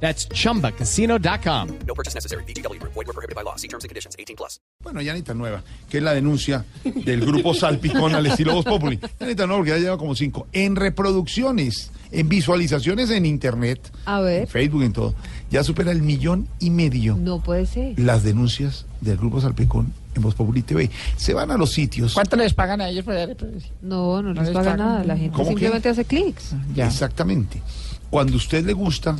That's chumbacasino.com. No purchase necessary. BGW. Void were prohibited by law. See terms and conditions. 18 plus. Bueno, ya necesita nueva, que es la denuncia del grupo Salpicón al estilo Voz Populi. Ya necesita nueva porque ya lleva como cinco. En reproducciones, en visualizaciones en internet, A en ver, Facebook, en todo, ya supera el millón y medio no puede ser. las denuncias del grupo Salpicón en Voz Populi TV. Se van a los sitios. ¿Cuánto les pagan a ellos por dar reproducción? No, no, No les les paga pagan. nada. La gente ¿Cómo que? simplemente hace clics. Ya. Exactamente. Cuando a usted le gusta,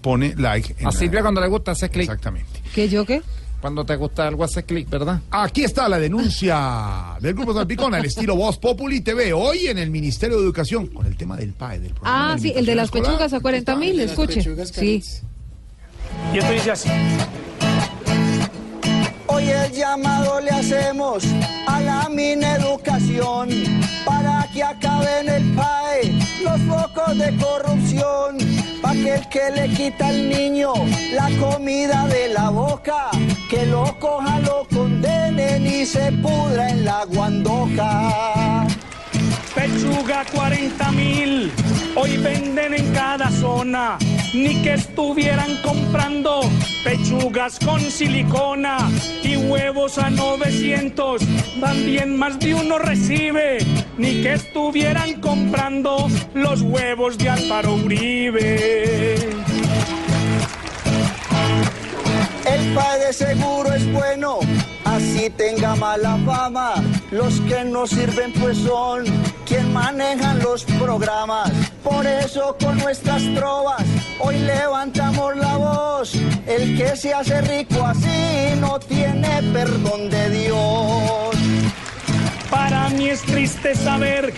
pone like. en A la- Silvia cuando le gusta hace clic. Exactamente. ¿Qué yo qué? Cuando te gusta algo hace clic, ¿verdad? Aquí está la denuncia del Grupo Salpicón al estilo Voz Populi TV. Hoy en el Ministerio de Educación, con el tema del PAE, del programa Ah, sí, el de las pechugas a escolar. 40 mil, escuche. Sí. Y esto dice así. Hoy el llamado le hacemos a la Mineducación para que acaben el PAE los focos de corrupción, que el que le quita al niño la comida de la boca, que lo coja, lo condenen y se pudra en la guandoca. Pechuga 40 mil. Hoy venden en cada zona. Ni que estuvieran comprando pechugas con silicona y huevos a 900. También más de uno recibe. Ni que estuvieran comprando los huevos de Álvaro Uribe. De seguro es bueno, así tenga mala fama. Los que no sirven pues son quien manejan los programas. Por eso con nuestras trovas hoy levantamos la voz. El que se hace rico así no tiene perdón de Dios. Para mí es triste saber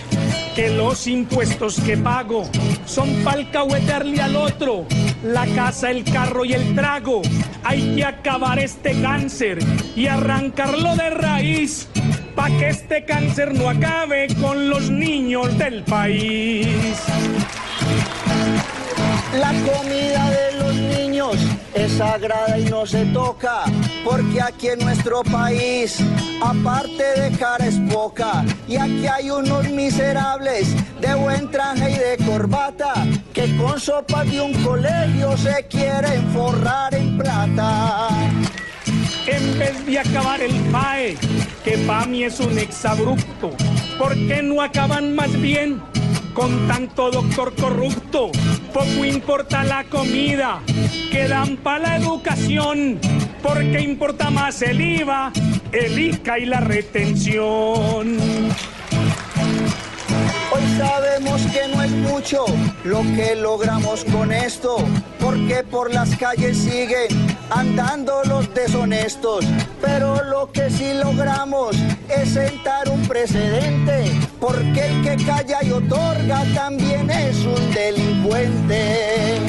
que los impuestos que pago son para alcahuetearle al otro la casa, el carro y el trago. Hay que acabar este cáncer y arrancarlo de raíz para que este cáncer no acabe con los niños del país. La comida es sagrada y no se toca, porque aquí en nuestro país, aparte de cara es poca, y aquí hay unos miserables de buen traje y de corbata, que con sopa de un colegio se quieren forrar en plata. En vez de acabar el PAE, que pa' mí es un exabrupto, ¿por qué no acaban más bien con tanto doctor corrupto? Poco importa la comida que dan para la educación, porque importa más el IVA, el ICA y la retención. Hoy sabemos que no es mucho lo que logramos con esto, porque por las calles siguen andando los deshonestos. Pero lo que sí logramos es sentar un precedente, porque el que calla y otorga también es un delincuente.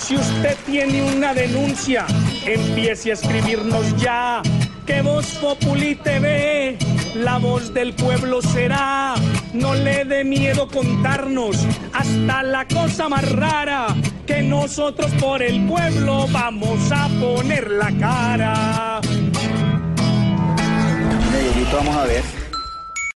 Si usted tiene una denuncia, empiece a escribirnos ya. Que Voz Populi TV, la voz del pueblo será. No le dé miedo contarnos hasta la cosa más rara. Que nosotros por el pueblo vamos a poner la cara. Vamos a ver.